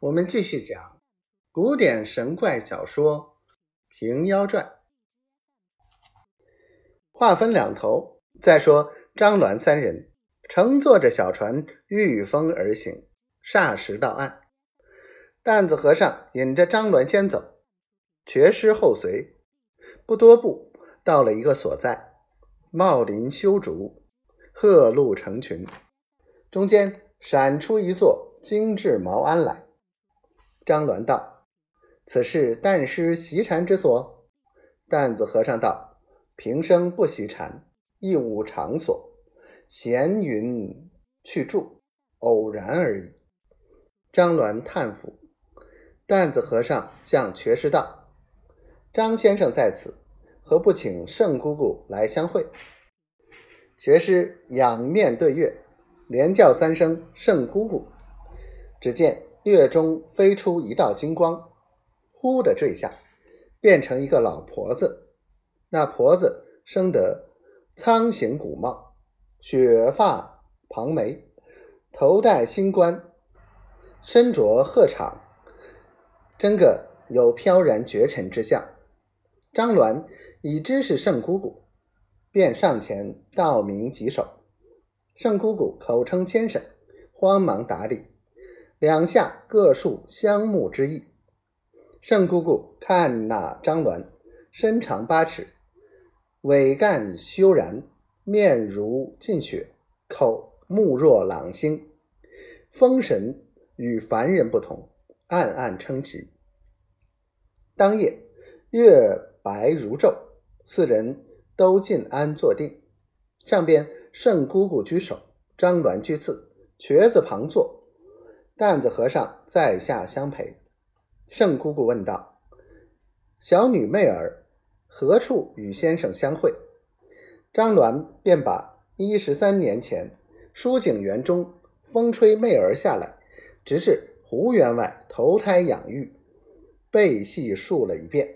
我们继续讲古典神怪小说《平妖传》。话分两头，再说张鸾三人乘坐着小船御风而行，霎时到岸。担子和尚引着张鸾先走，瘸师后随。不多步，到了一个所在，茂林修竹，鹤鹿成群，中间闪出一座精致茅庵来。张鸾道：“此是旦师习禅之所。”担子和尚道：“平生不习禅，亦无场所，闲云去住，偶然而已。”张鸾叹服。担子和尚向瘸师道：“张先生在此，何不请圣姑姑来相会？”瘸师仰面对月，连叫三声“圣姑姑”，只见。月中飞出一道金光，忽的坠下，变成一个老婆子。那婆子生得苍形古貌，雪发蓬眉，头戴星冠，身着鹤氅，真个有飘然绝尘之相。张鸾已知是圣姑姑，便上前道明几首。圣姑姑口称先生，慌忙打礼。两下各述相慕之意。圣姑姑看那张鸾，身长八尺，尾干修然，面如尽雪，口目若朗星，风神与凡人不同，暗暗称奇。当夜月白如昼，四人都进安坐定。上边圣姑姑居首，张鸾居次，瘸子旁坐。担子和尚在下相陪。圣姑姑问道：“小女妹儿何处与先生相会？”张鸾便把一十三年前书景园中风吹妹儿下来，直至胡员外投胎养育，背细述了一遍。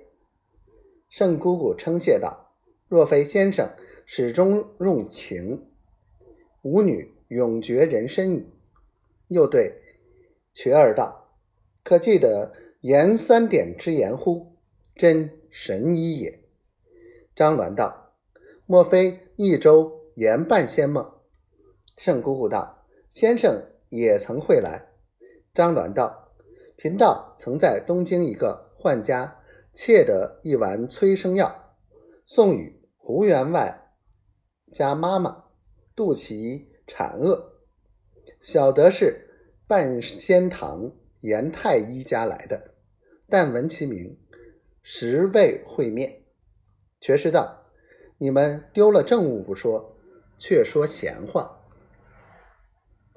圣姑姑称谢道：“若非先生始终用情，吾女永绝人身矣。”又对。瘸儿道：“可记得言三点之言乎？真神医也。”张鸾道：“莫非益州言半仙吗？”圣姑姑道：“先生也曾会来。”张鸾道：“贫道曾在东京一个宦家窃得一丸催生药，送与胡员外家妈妈，度其产厄。晓得是。”半仙堂严太医家来的，但闻其名，实未会面。觉师道：“你们丢了政务不说，却说闲话。”